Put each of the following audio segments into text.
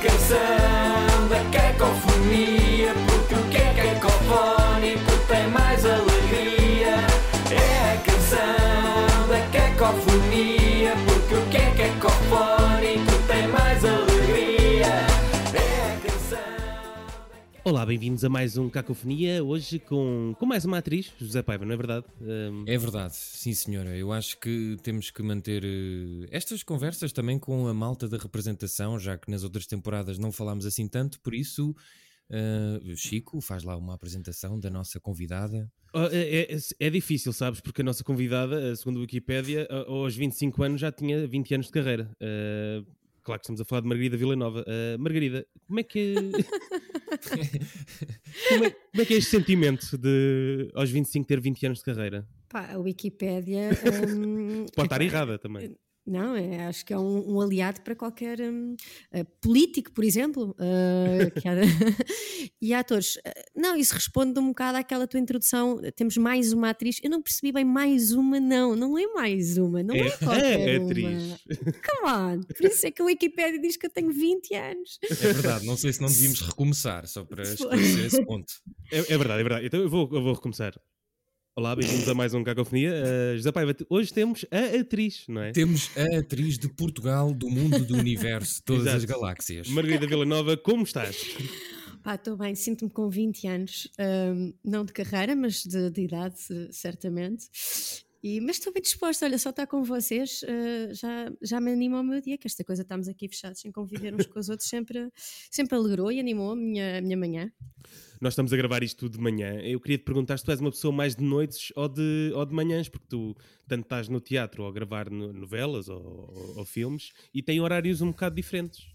canção da cacofonia, Olá, bem-vindos a mais um Cacofonia, hoje com, com mais uma atriz, José Paiva, não é verdade? Um, É verdade, sim senhora. Eu acho que temos que manter eh, estas conversas também com a malta da representação, já que nas outras temporadas não falámos assim tanto, por isso, eh, Chico, faz lá uma apresentação da nossa convidada. oh, é, é- é difícil, sabes? Porque a nossa convidada, eh, segundo a Wikipédia, aos 25 anos já tinha 20 anos de carreira. Uh, claro que estamos a falar de Margarida Villanova. Uh, Margarida, como é que como, é, como é que é este sentimento de aos 25 ter 20 anos de carreira? Pá, a Wikipédia. hum, Pode estar epá, errada também. Não, é, acho que é um, um aliado para qualquer hum, eh, político, por exemplo. eh, que há- e atores. Eh, Não, isso responde um bocado àquela tua introdução. Temos mais uma atriz. Eu não percebi bem mais uma, não. Não é mais uma. Não é, É- qualquer é uma. atriz. Come on. Por isso é que a Wikipédia diz que eu tenho 20 anos. É verdade, não sei se não devíamos recomeçar, só para esclarecer esse ponto. É, é verdade, é verdade. Então eu vou, eu vou recomeçar. Olá, bem-vindos a mais um Cacofonia. Uh, José Paiva, hoje temos a atriz, não é? Temos a atriz de Portugal, do mundo, do universo, todas as Exato. galáxias. Margarida Villanova, como estás? Pá, estou bem, sinto-me com 20 anos, hum, não de carreira, mas de, de idade, certamente. E, mas estou bem disposta, olha, só estar com vocês eh, já, já me anima o meu dia, que esta coisa estamos aqui fechados sem conviver uns com os outros sempre, sempre alegrou e animou a minha, a minha manhã. Nós estamos a gravar isto de manhã. Eu queria te perguntar se tu és uma pessoa mais de noites ou de, ou de manhãs, porque tu tanto estás no teatro ou a gravar no- novelas ou, ou- ou filmes e tem horários um bocado diferentes.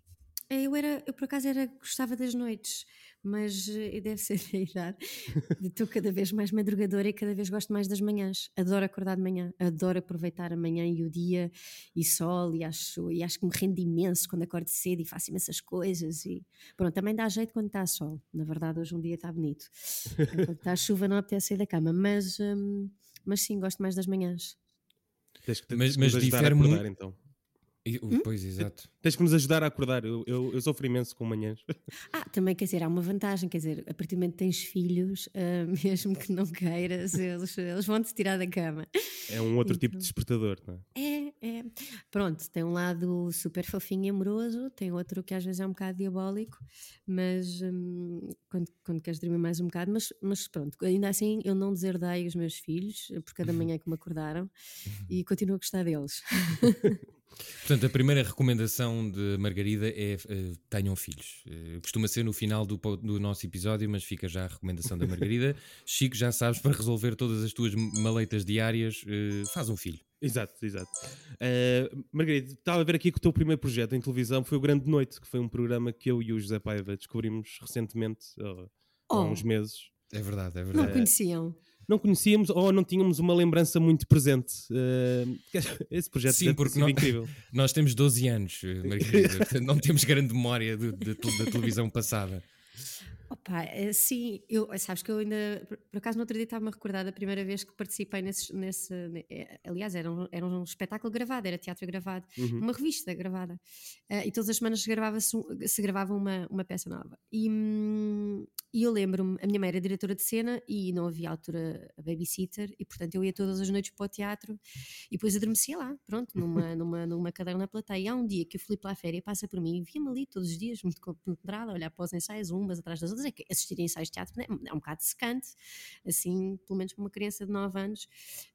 Eh, Eu, era, eu por acaso era, gostava das noites, mas eh, deve ser a idade. Estou cada vez mais madrugadora e cada vez gosto mais das manhãs. Adoro acordar de manhã, adoro aproveitar a manhã e o dia e sol e acho, e acho que me rende imenso quando acordo cedo e faço imensas coisas. E pronto, também dá jeito quando está sol. Na verdade, hoje um dia está bonito. Quando está chuva, não apetece sair da cama, mas, hum, mas sim, gosto mais das manhãs. Tens que, Mas- mas difere acordar, muito- então. E- Hum? Pois, exato. Tens que nos ajudar a acordar. Eu, eu, eu sofro imenso com manhãs. Ah, também quer dizer, há uma vantagem, quer dizer, a partir do momento que tens filhos, ah, mesmo que não queiras, eles, eles vão-te tirar da cama. É um outro tipo de Então. despertador, não é? É, é. Pronto, tem um lado super fofinho e amoroso, tem outro que às vezes é um bocado diabólico, mas hum, quando, quando queres dormir mais um bocado, mas, mas pronto, ainda assim eu não deserdei os meus filhos por cada manhã que me acordaram e continuo a gostar deles. Portanto, a primeira recomendação de Margarida é eh, tenham filhos. Eh, costuma ser no final do, do nosso episódio, mas fica já a recomendação da Margarida. Chico, já sabes, para resolver todas as tuas maleitas diárias, eh, faz um filho. Exato, exato. Uh, Margarida, estava a ver aqui que o teu primeiro projeto em televisão foi o Grande Noite, que foi um programa que eu e o José Paiva descobrimos recentemente, há Oh. uns meses. É verdade, é Não verdade. conheciam. Não conhecíamos ou não tínhamos uma lembrança muito presente. Uh, esse projeto Sim, porque não- incrível. Nós temos 12 anos, eh, Margarida, não temos grande memória da tel- da televisão passada. Opa, eh, sim, eu, sabes que eu ainda, por, acaso no outro dia estava-me a recordar da primeira vez que participei nesse, nesse ne- eh, aliás, era um, era um espetáculo gravado, era teatro gravado, Uhum. uma revista gravada, Eh, e todas as semanas se gravava, se, se gravava uma, uma peça nova. E, hum, e eu lembro-me, a minha mãe era diretora de cena e não havia altura a babysitter, e portanto eu ia todas as noites para o teatro e depois adormecia lá, pronto, numa, numa, numa cadeira na plateia. E há um dia que o Filipe lá à férias passa por mim e via-me ali todos os dias, muito compenetrada, a olhar para os ensaios, umas atrás das outras. É que assistir a ensaios de teatro é, é um bocado secante, assim, pelo menos para uma criança de 9 anos,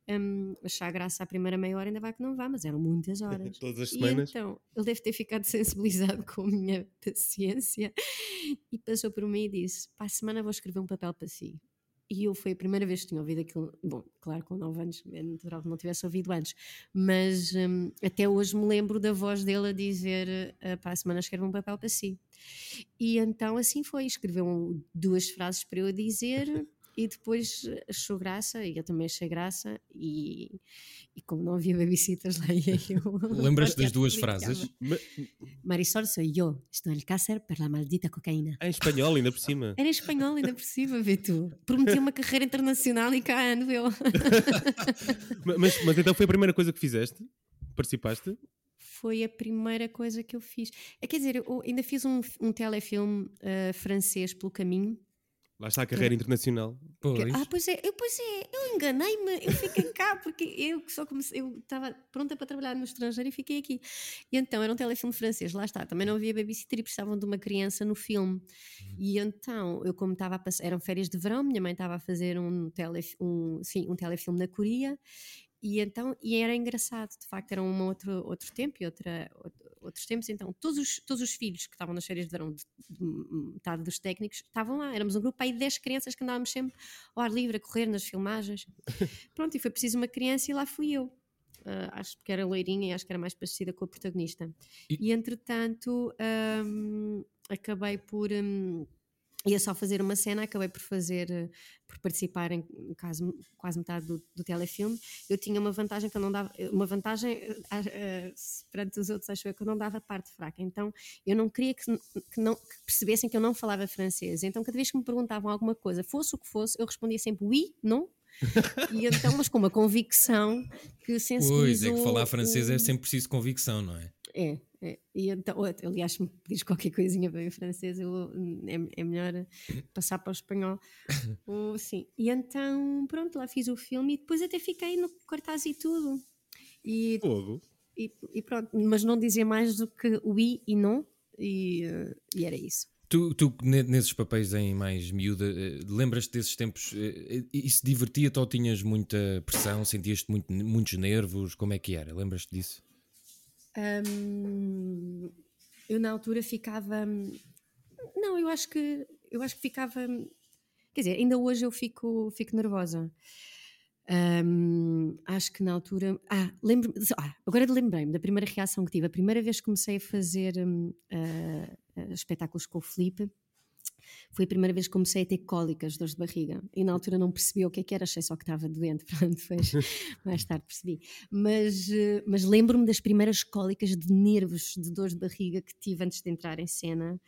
hum, achar graça à primeira meia hora ainda vai que não vá, mas eram muitas horas. Todas as E semanas. então, ele deve ter ficado sensibilizado com a minha paciência e passou por mim e disse: Para a semana vou escrever um papel para si. E eu foi a primeira vez que tinha ouvido aquilo. Bom, claro, com 9 anos, é natural que não tivesse ouvido antes, mas hum, até hoje me lembro da voz dele a dizer: "Ah, Para a semana escrevo um papel para si. E então assim foi: escreveu duas frases para eu dizer. E depois achou graça, e eu também achei graça, e, e como não havia babysitters lá, ia eu. Lembras-te das duas frases? Ma- Marisol soy yo, estoy en el cáncer por la maldita cocaína. Em espanhol, ainda por cima. Era em espanhol ainda por cima, vê tu. Prometi uma carreira internacional e cá ando eu. Ma- mas, mas então foi a primeira coisa que fizeste? Participaste? foi a primeira coisa que eu fiz. É, quer dizer, eu ainda fiz um, um telefilme uh, francês pelo caminho. Lá está a carreira internacional. Pois. Ah, pois é, eu, pois é, eu enganei-me, eu fiquei cá porque eu só comecei, eu estava pronta para trabalhar no estrangeiro e fiquei aqui. E então era um telefilme francês, lá está, também não havia babysitter e precisavam de uma criança no filme. E então, eu como estava a passar, eram férias de verão, minha mãe estava a fazer um, telef, um, sim, um telefilme na Coreia e então, e era engraçado, de facto, era um outro, outro tempo e outra, out- outros tempos, então todos os, todos os filhos que estavam nas férias de verão, de, de metade dos técnicos, estavam lá, éramos um grupo aí de 10 crianças que andávamos sempre ao ar livre, a correr nas filmagens. Pronto, e foi preciso uma criança e lá fui eu. Ah, acho que era loirinha e acho que era mais parecida com a protagonista. E- E, entretanto, hum, acabei por. hum, ia só fazer uma cena, acabei por fazer, eh, por participar em quase, quase metade do, do telefilme. Eu tinha uma vantagem que eu não dava, uma vantagem eh, eh, perante os outros, acho eu, que eu não dava parte fraca. Então eu não queria que, que não, que percebessem que eu não falava francês. Então cada vez que me perguntavam alguma coisa, fosse o que fosse, eu respondia sempre oui, não. e então, mas com uma convicção que sensibilizou... Pois, é que falar francês é o- sempre preciso convicção, não é? é, é. E então, aliás, se me pedires qualquer coisinha bem em francês, eu, é, é melhor passar para o espanhol. Ou, sim. E então, pronto, lá fiz o filme e depois até fiquei no cartaz e tudo. E, Fogo. e, e pronto, mas não dizia mais do que oui e não, e, e era isso. Tu, tu ne- nesses papéis em mais miúda, eh, lembras-te desses tempos? eh, Isso divertia-te ou tinhas muita pressão? Sentias-te muito, muitos nervos? Como é que era? Lembras-te disso? Hum, eu na altura ficava. Não, eu acho que eu acho que ficava. Quer dizer, ainda hoje eu fico, fico nervosa. Hum, acho que na altura. Ah, lembro ah, agora lembrei-me da primeira reação que tive. A primeira vez que comecei a fazer hum, ah, espetáculos com o Felipe. Foi a primeira vez que comecei a ter cólicas, dores de barriga. E na altura não percebi o que é que era, achei só que estava doente. Pronto, depois, mais tarde percebi. Mas, eh, mas lembro-me das primeiras cólicas de nervos, de dores de barriga que tive antes de entrar em cena.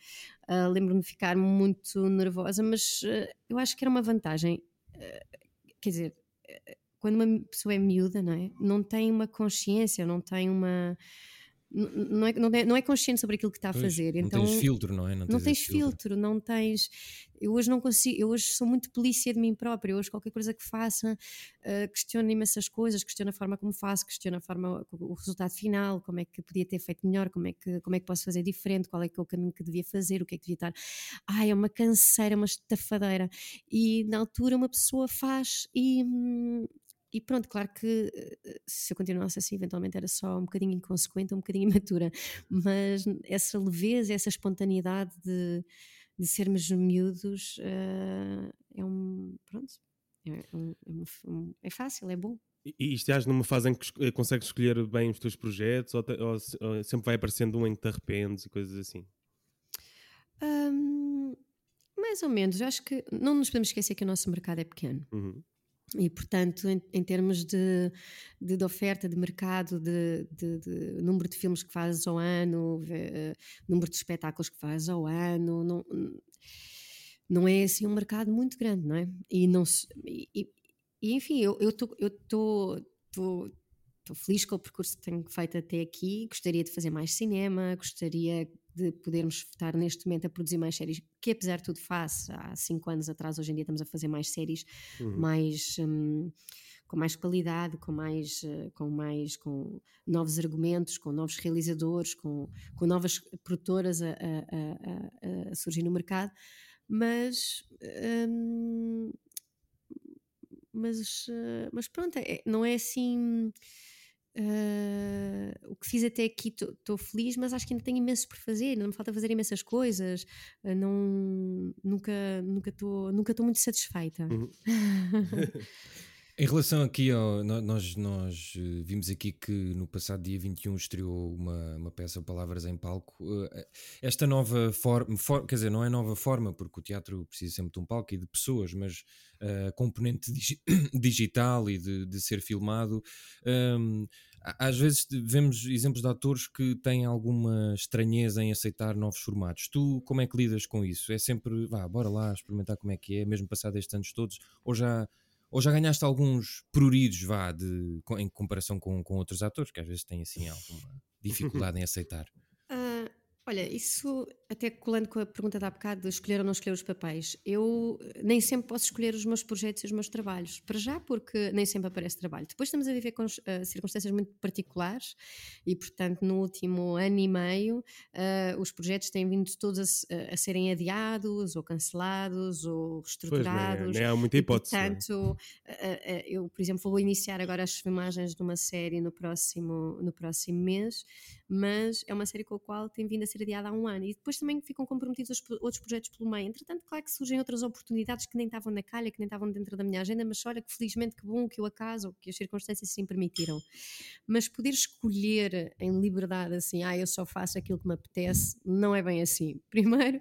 Ah, lembro-me de ficar muito nervosa, mas eh, eu acho que era uma vantagem. Eh, quer dizer, quando uma pessoa é miúda, não é? Não tem uma consciência, não tem uma. Não é, não é, não é consciente sobre aquilo que está a Pois, fazer. não então, tens filtro, não é? não tens tens esse filtro, não tens. Eu hoje não consigo, eu hoje sou muito polícia de mim própria. Hoje qualquer coisa que faça, uh, questiono imensas coisas, questiono a forma como faço, questiono a forma, o resultado final, como é que podia ter feito melhor, como é que, como é que posso fazer diferente, qual é que é o caminho que devia fazer, o que é que devia estar. Ai, é uma canseira, uma estafadeira. E na altura uma pessoa faz e. e pronto, claro que eh, se eu continuasse assim, eventualmente era só um bocadinho inconsequente, um bocadinho imatura, mas essa leveza, essa espontaneidade de, de sermos miúdos eh, é um. Pronto, é, um- é um- é fácil, é bom. E, e estás numa fase em que eh, consegues escolher bem os teus projetos ou, te- ou ou sempre vai aparecendo um em que te arrependes e coisas assim? Hum, mais ou menos, eu acho que não nos podemos esquecer que o nosso mercado é pequeno. Uhum. E, portanto, em, em termos de, de, de oferta, de mercado, de, de- de número de filmes que fazes ao ano, eh, número de espetáculos que fazes ao ano, não, não é assim um mercado muito grande, não é? E, não e- e, enfim, eu estou tô feliz com o percurso que tenho feito até aqui, gostaria de fazer mais cinema, gostaria de podermos estar neste momento a produzir mais séries, que apesar de tudo faço, há cinco anos atrás, hoje em dia estamos a fazer mais séries Uhum. mais hum, com mais qualidade, com mais, eh, com mais com novos argumentos, com novos realizadores, com, com novas produtoras a, a- a- a- a surgir no mercado, mas hum, mas, eh, mas pronto, é- não é assim eh, o que fiz até aqui estou feliz, mas acho que ainda tenho imenso por fazer, ainda me falta fazer imensas coisas, eh, não, nunca nunca estou nunca estou muito satisfeita. Uhum. Em relação aqui ao. Nós, nós eh, vimos aqui que no passado dia 21 estreou uma, uma peça Palavras em Palco. Eh, Esta nova forma, for- quer dizer, não é nova forma, porque o teatro precisa sempre de um palco e de pessoas, mas eh, a componente digi- digital e de, de ser filmado. hum, a- às vezes vemos exemplos de atores que têm alguma estranheza em aceitar novos formatos. Tu como é que lidas com isso? É sempre, vá, bora lá experimentar como é que é, mesmo passado estes anos todos, ou já Ou já ganhaste alguns pruridos, vá, de, em comparação com, com outros atores, que às vezes têm assim alguma dificuldade em aceitar? Olha, isso até colando com a pergunta de há bocado de escolher ou não escolher os papéis. Eu eh, nem sempre posso escolher os meus projetos e os meus trabalhos. Para já, porque nem sempre aparece trabalho. Depois estamos a viver com ah, circunstâncias muito particulares e, portanto, no último ano e meio, ah, os projetos têm vindo todos a, a serem adiados ou cancelados ou Pois, reestruturados. nem, nem há muita E, hipótese. não é? portanto, eh, eu, por exemplo, vou iniciar agora as filmagens de uma série no próximo, no próximo mês, mas é uma série com a qual tem vindo a ser adiada há um ano. E depois também ficam comprometidos os pro- outros projetos pelo meio. Entretanto, claro que surgem outras oportunidades que nem estavam na calha, que nem estavam dentro da minha agenda, mas olha que felizmente que bom que o acaso que as circunstâncias assim permitiram. Mas poder escolher em liberdade assim, ah, eu só faço aquilo que me apetece, não é bem assim. Primeiro,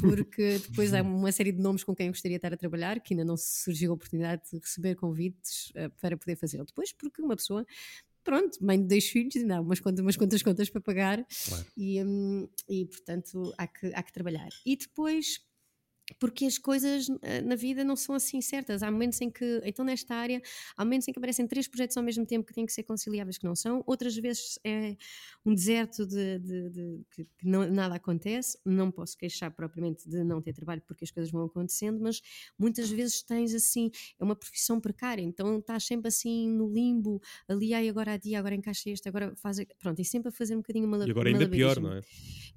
porque depois há uma série de nomes com quem eu gostaria de estar a trabalhar, que ainda não surgiu a oportunidade de receber convites eh, para poder fazê-lo. Depois, porque uma pessoa, pronto, mãe de dois filhos, há umas contas, umas contas contas para pagar Claro. e, hum, e portanto há que, há que trabalhar. E depois porque as coisas eh, na vida não são assim certas. Há momentos em que, então nesta área, há momentos em que aparecem três projetos ao mesmo tempo que têm que ser conciliáveis que não são, outras vezes é um deserto de, de- de- que, não- nada acontece. Não posso queixar propriamente de não ter trabalho porque as coisas vão acontecendo, mas muitas vezes tens assim, é uma profissão precária, então estás sempre assim no limbo, ali, ai, agora há dia, agora encaixa este, agora faz. Pronto, e sempre a fazer um bocadinho uma E agora ainda pior, não é?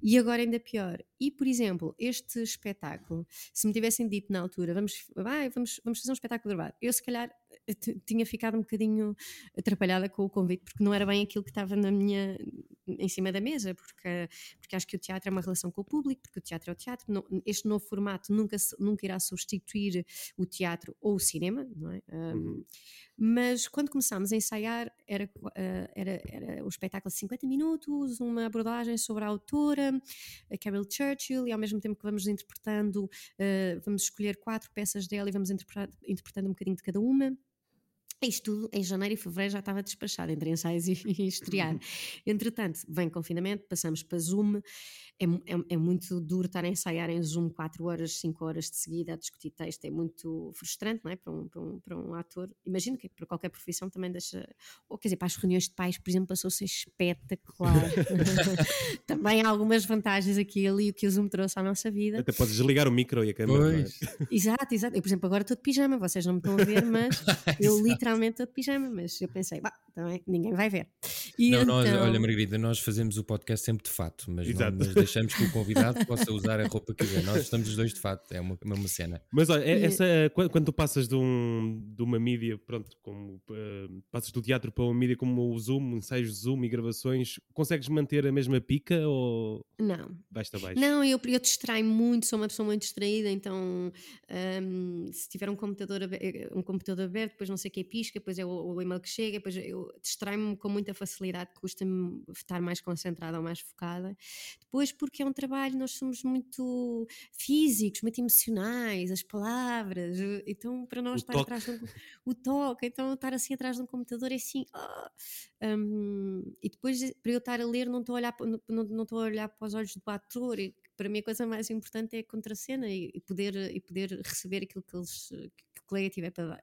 E agora ainda pior. E, por exemplo, este espetáculo, se me tivessem dito na altura, vamos, vai, vamos, vamos fazer um espetáculo gravado, eu se calhar tinha ficado um bocadinho atrapalhada com o convite, porque não era bem aquilo que estava na minha, em cima da mesa, porque, porque acho que o teatro é uma relação com o público, porque o teatro é o teatro, não- este novo formato nunca, nunca irá substituir o teatro ou o cinema, não é? Um, Uhum. mas quando começámos a ensaiar, era, eh, era, era o espetáculo de 50 minutos, uma abordagem sobre a autora, a Carol Churchill, e ao mesmo tempo que vamos interpretando, eh, vamos escolher quatro peças dela e vamos interpretando um bocadinho de cada uma. Isto tudo em janeiro e fevereiro já estava despachado entre ensaios e, e estrear. Entretanto, vem confinamento, passamos para Zoom. É, é- é muito duro estar a ensaiar em Zoom 4 horas, 5 horas de seguida a discutir texto. É muito frustrante, não é? Para um, para um, para um ator. Imagino que para qualquer profissão também deixa. Ou quer dizer, para as reuniões de pais, por exemplo, passou a ser espetacular. também há algumas vantagens aqui e ali o que o Zoom trouxe à nossa vida. Até podes desligar o micro e a câmera. é? Pois. Exato, exato. Eu, por exemplo, agora estou de pijama, vocês não me estão a ver, mas eu literalmente estou de pijama. Mas eu pensei, bah, também ninguém vai ver. E Não, nós, então- olha, Margarida, nós fazemos o podcast sempre de fato, mas, não, mas deixamos que o convidado possa usar a roupa que quiser. Nós estamos os dois de fato, é uma, é uma cena. Mas olha, é- E- essa, eh, quando, tu passas de, um, de uma mídia, pronto, como eh, passas do teatro para uma mídia como o Zoom, ensaios de Zoom e gravações, consegues manter a mesma pica ou Não, vais-te abaixo? Não, eu, eu distraio muito, sou uma pessoa muito distraída, então hum, se tiver um computador, abe- um computador aberto, depois não sei o que pisca, depois é o, o e-mail que chega, depois eu distraio-me com muita facilidade, custa-me estar mais concentrada ou mais focada. Depois porque é um trabalho, nós somos muito físicos, muito emocionais, as palavras, então para nós O estar toque. atrás de um, o toque, então estar assim atrás de um computador é assim, ah, Hum, e depois para eu estar a ler não estou a olhar não, não, estou a olhar para os olhos do ator e para mim a coisa mais importante é a contracena e, e poder e poder receber aquilo que eles que colega tiver para dar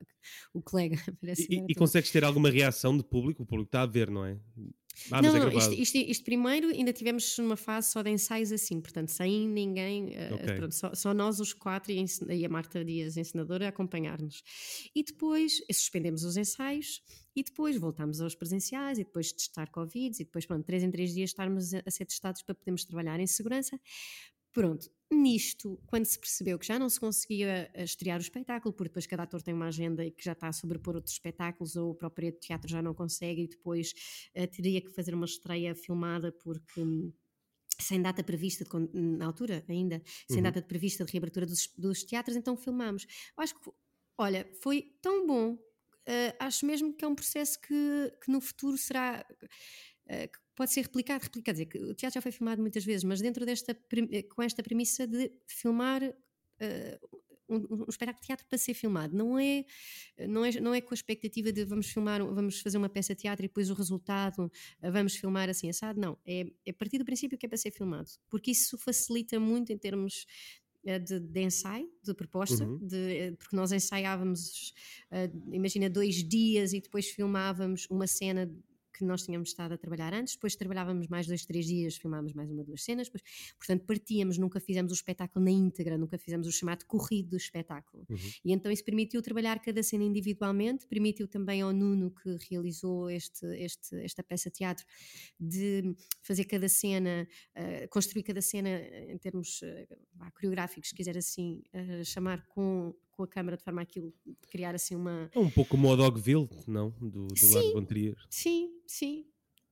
o colega parece E, e consegues ter alguma reação de público? O público está a ver, não é? Ah, mas não, é isto, isto, isto primeiro ainda tivemos numa fase só de ensaios assim, portanto, sem ninguém, eh, Ok. pronto, só, só nós os quatro e a, e a Marta Dias, ensinadora, a acompanhar-nos. E depois eh, suspendemos os ensaios e depois voltámos aos presenciais e depois testar Covid e depois, pronto, três em três dias estarmos a, a ser testados para podermos trabalhar em segurança. Pronto, nisto, quando se percebeu que já não se conseguia eh, estrear o espetáculo, porque depois cada ator tem uma agenda e que já está a sobrepor outros espetáculos, ou o próprio teatro já não consegue, e depois eh, teria que fazer uma estreia filmada porque. hum, Sem data prevista, de na altura ainda, sem Uhum. data prevista de reabertura dos, dos teatros, então filmámos. Eu acho que, olha, foi tão bom, eh, acho mesmo que é um processo que, que no futuro será eh, que pode ser replicado, replicado, quer dizer, que o teatro já foi filmado muitas vezes, mas dentro desta, eh, com esta premissa de filmar eh, um, um espetáculo de teatro para ser filmado, não é, não é, não é com a expectativa de vamos filmar, vamos fazer uma peça de teatro e depois o resultado eh, vamos filmar assim assado, não, é, é a partir do princípio que é para ser filmado, porque isso facilita muito em termos de, de ensaio, de proposta, Uhum. de, porque nós ensaiávamos, eh, imagina, dois dias e depois filmávamos uma cena que nós tínhamos estado a trabalhar antes, depois trabalhávamos mais dois, três dias, filmávamos mais uma, duas cenas, depois, portanto partíamos, nunca fizemos o espetáculo na íntegra, nunca fizemos o chamado corrido do espetáculo. Uhum. E então isso permitiu trabalhar cada cena individualmente, permitiu também ao Nuno que realizou este, este, esta peça de teatro de fazer cada cena, eh, construir cada cena em termos eh, vá, coreográficos, se quiser assim eh, chamar com, com a câmara de forma a aquilo criar assim uma, É um pouco como o Dogville, não? Do, do lado Sim. de Trier. Sim, sim.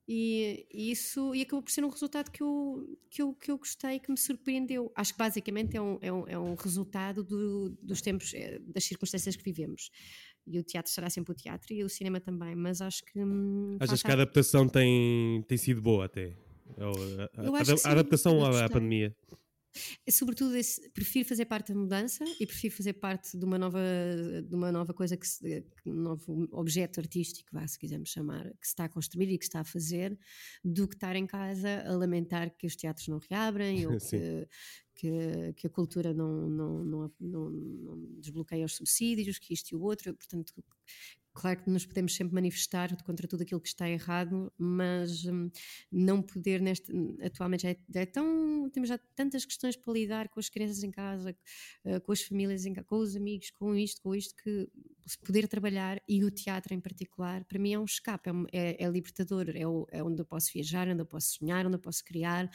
E, e isso e acabou por ser um resultado que eu, que eu, que eu gostei, que me surpreendeu. Acho que basicamente é um, é um, é um resultado do- dos tempos, eh, das circunstâncias que vivemos. E o teatro será sempre o teatro e o cinema também, mas acho que. hum, Achas que a adaptação tem, tem sido boa até? Ou a, a- a- adaptação à, pandemia. É, sobretudo esse- prefiro fazer parte da mudança e prefiro fazer parte de uma nova de uma nova coisa que se, um novo objeto artístico vá, se quisermos chamar que se está a construir e que se está a fazer do que estar em casa a lamentar que os teatros não reabrem ou que, que, que a cultura não, não, não, não, não desbloqueia os subsídios que isto e o outro. Portanto Claro que nos podemos sempre manifestar contra tudo aquilo que está errado, mas hum, não poder neste atualmente já é, já é tão temos já tantas questões para lidar com as crianças em casa, eh, com as famílias em casa, com os amigos, com isto, com isto que se poder trabalhar e o teatro em particular para mim é um escape, é, é- é libertador, é, o- é onde eu posso viajar, onde eu posso sonhar, onde eu posso criar,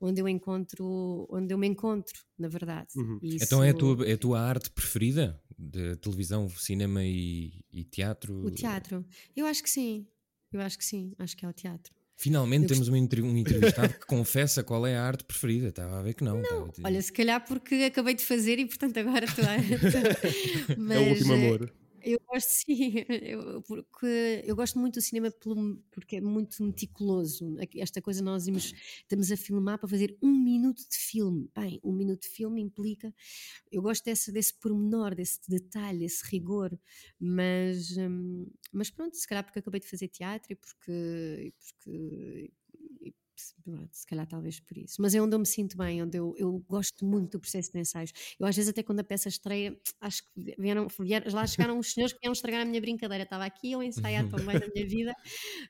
onde eu encontro, onde eu me encontro, na verdade. Uhum. E Então é a isso- tua, é a tua arte preferida? De televisão, cinema e, e teatro? o teatro. Eu acho que sim. Eu acho que sim, acho que é o teatro. Finalmente Eu temos um, entre- um entrevistado que confessa qual é a arte preferida. Estava a ver que não. estava dizer- Olha, se calhar porque acabei de fazer e portanto agora estou a... é o último eh, amor. Eu gosto sim, eu, porque eu gosto muito do cinema pelo- porque é muito meticuloso. Esta coisa nós íamos- estamos a filmar para fazer um minuto de filme. Bem, um minuto de filme implica. Eu gosto desse, desse pormenor, desse detalhe, desse rigor, mas, hum, mas pronto, se calhar porque acabei de fazer teatro e porque. e porque se calhar talvez por isso, mas é onde eu me sinto bem, onde eu, eu gosto muito do processo de ensaios. Eu às vezes até quando a peça estreia, acho que vieram, vieram lá chegaram uns senhores que vieram estragar a minha brincadeira. Estava aqui eu ensaiar tão bem na minha vida,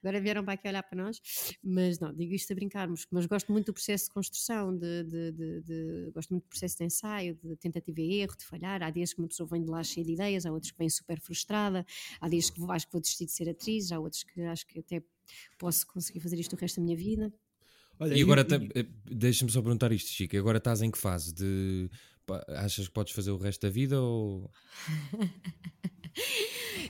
agora vieram para aqui olhar para nós. Mas não, digo isto a brincarmos, mas gosto muito do processo de construção, de, de- de- de- gosto muito do processo de ensaio, de tentativa e erro, de falhar. Há dias que uma pessoa vem de lá cheia de ideias, há outros que vêm super frustrada, há dias que vou- acho que vou desistir de ser atriz, há outros que acho que até posso conseguir fazer isto o resto da minha vida. Olha, E agora, eh, deixa-me só perguntar isto, Chico. Agora estás em que fase? De, achas que podes fazer o resto da vida ou.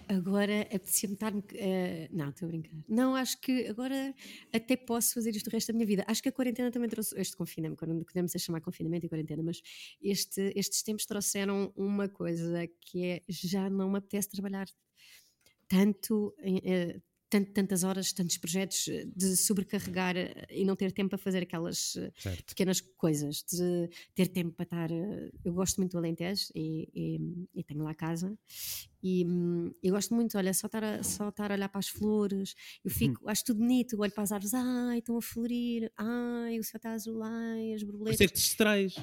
Agora apetecia-me estar. eh, não, estou a brincar. Não, acho que agora até posso fazer isto o resto da minha vida. Acho que a quarentena também trouxe. Este confinamento, quando podemos chamar confinamento e quarentena, mas este- estes tempos trouxeram uma coisa que é já não me apetece trabalhar tanto. em, tant- tantas horas, tantos projetos, eh, de sobrecarregar eh, e não ter tempo para fazer aquelas eh, Certo. pequenas coisas, de ter tempo para estar. Eu gosto muito do Alentejo e, e- e tenho lá casa. E hum, eu gosto muito, olha, só estar, a, só estar a olhar para as flores, eu fico, acho tudo bonito, olho para as árvores, ai, estão a florir, ai, o céu está azul, ai, as borboletas. isso é que te distrais.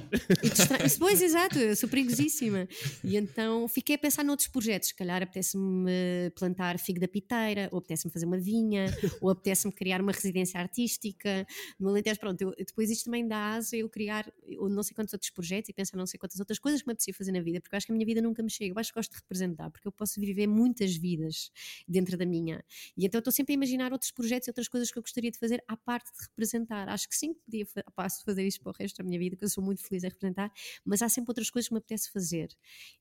Distra- Isso, Pois, exato, eu sou perigosíssima. E então fiquei a pensar noutros projetos. Se calhar apetece-me plantar figo da piteira, ou apetece-me fazer uma vinha, ou apetece-me criar uma residência artística. No Alentejo, pronto, eu- depois isto também dá asa eu criar eu não sei quantos outros projetos e pensar não sei quantas outras coisas que me apetecia fazer na vida, porque eu acho que a minha vida nunca me chega. Eu acho que gosto de representar, porque eu posso viver muitas vidas dentro da minha. E então estou sempre a imaginar outros projetos e outras coisas que eu gostaria de fazer à parte de representar. Acho que sim, que podia passo fazer isto para o resto da minha vida, que eu sou muito feliz a representar, mas há sempre outras coisas que me apetece fazer.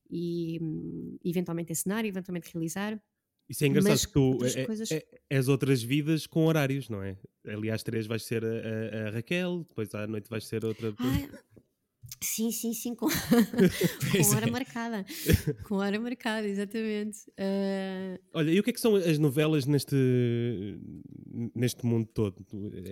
E hum, eventualmente encenar, eventualmente realizar. Isso é engraçado Mas que tu outras é, coisas- é, és outras vidas com horários, não é? Aliás, três vais ser a, a- a Raquel, depois à noite vais ser outra. Ai, sim, sim, sim, com, com hora é. marcada. Com hora marcada, exatamente. Ah, Olha, e o que é que são as novelas neste, neste mundo todo?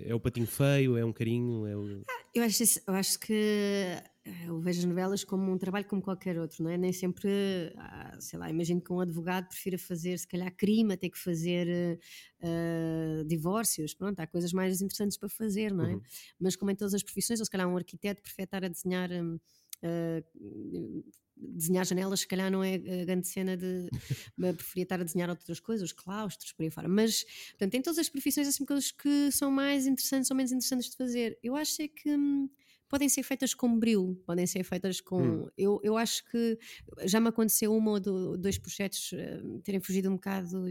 É o patinho feio? É um carinho? É o... Eu acho, eu acho que eu vejo as novelas como um trabalho como qualquer outro, não é? Nem sempre, ah, sei lá, imagino que um advogado prefira fazer, se calhar, crime, até que fazer eh, ah, divórcios. Pronto, há coisas mais interessantes para fazer, não é? Uhum. Mas como em todas as profissões, ou se calhar um arquiteto prefere estar a desenhar. Uh, desenhar janelas, se calhar não é a grande cena de. preferia estar a desenhar outras coisas, os claustros, por aí fora. Mas, portanto, tem todas as profissões assim coisas que são mais interessantes ou menos interessantes de fazer. Eu acho é que. Hum, podem ser feitas com brilho, podem ser feitas com. Hum. Eu, eu acho que já me aconteceu uma ou dois projetos uh, terem fugido um bocado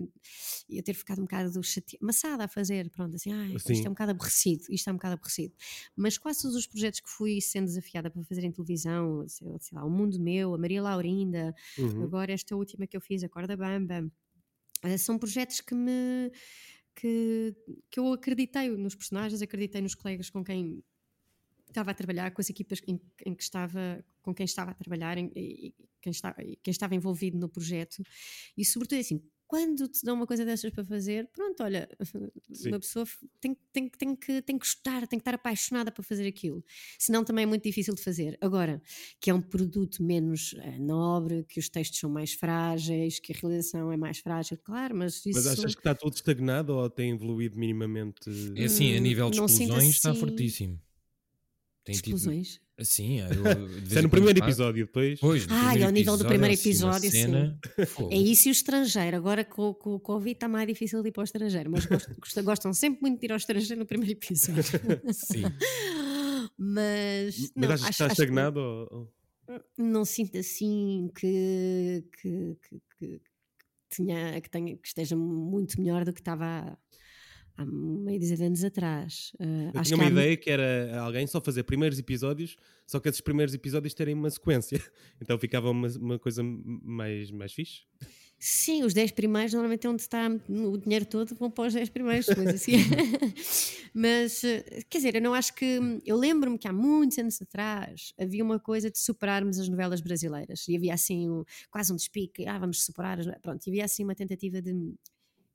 e eu ter ficado um bocado chate... maçada a fazer, pronto, assim, ah, isto é um bocado aborrecido, isto é um bocado aborrecido. Mas quase todos os projetos que fui sendo desafiada para fazer em televisão, sei, lá, O Mundo Meu, a Maria Laurinda, uhum. agora esta última que eu fiz, a Corda Bamba, uh, são projetos que me. Que, que eu acreditei nos personagens, acreditei nos colegas com quem estava a trabalhar, com as equipas em, em que estava, com quem estava a trabalhar em, e quem, está, quem estava envolvido no projeto, e sobretudo assim, quando te dão uma coisa dessas para fazer, pronto, olha, Sim. uma pessoa tem, tem, tem, que, tem que gostar, tem que estar apaixonada para fazer aquilo. Senão também é muito difícil de fazer. Agora, que é um produto menos uh, nobre, que os textos são mais frágeis, que a realização é mais frágil, claro, mas isso... Mas achas que está tudo estagnado ou tem evoluído minimamente? É assim, a nível de explosões assim... está fortíssimo. Tem Explosões? Tipo, assim, Isso é no primeiro episódio, depois. Pois, ah, é ao nível do primeiro episódio, assim, cena, sim. É isso e o estrangeiro. Agora com, com o Covid está mais difícil de ir para o estrangeiro, mas gostam, gostam sempre muito de ir ao estrangeiro no primeiro episódio. sim. mas. Mas não, achas que está estagnado? Ou... Não sinto assim que, que, que, que, tenha, que, tenha, que esteja muito melhor do que estava há meio de anos atrás. Uh, eu tinha uma ideia que era alguém só fazer primeiros episódios, só que esses primeiros episódios terem uma sequência. Então ficava uma, uma coisa mais, mais fixe. Sim, os 10 primeiros normalmente é onde está o dinheiro todo, vão para os 10 primeiros, assim. Mas, eh, quer dizer, eu não acho que. Eu lembro-me que há muitos anos atrás havia uma coisa de superarmos as novelas brasileiras e havia assim um, quase um despique, ah, vamos superar. Pronto, e havia assim uma tentativa de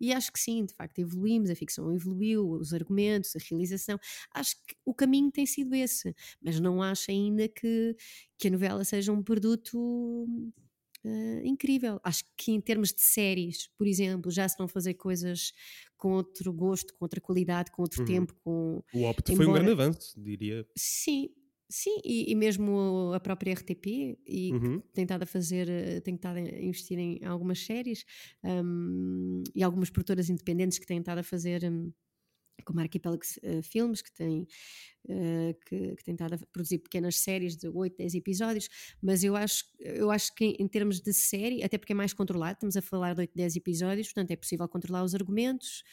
e acho que sim, de facto, evoluímos, a ficção evoluiu, os argumentos, a realização. Acho que o caminho tem sido esse, mas não acho ainda que, que a novela seja um produto uh, incrível. Acho que em termos de séries, por exemplo, já se vão fazer coisas com outro gosto, com outra qualidade, com outro uhum. tempo. Com, o Opto embora... foi um grande avanço, diria. Sim, Sim, e, e, mesmo a própria RTP e uhum. tem estado a fazer, eh, tem estado a investir em algumas séries um, e algumas produtoras independentes que têm estado a fazer um, como a Arquipélago uh, Filmes, que tem, uh, que, que, tem estado a produzir pequenas séries de 8, 10 episódios, mas eu acho, eu acho que em, em, termos de série, até porque é mais controlado, estamos a falar de 8, 10 episódios, portanto é possível controlar os argumentos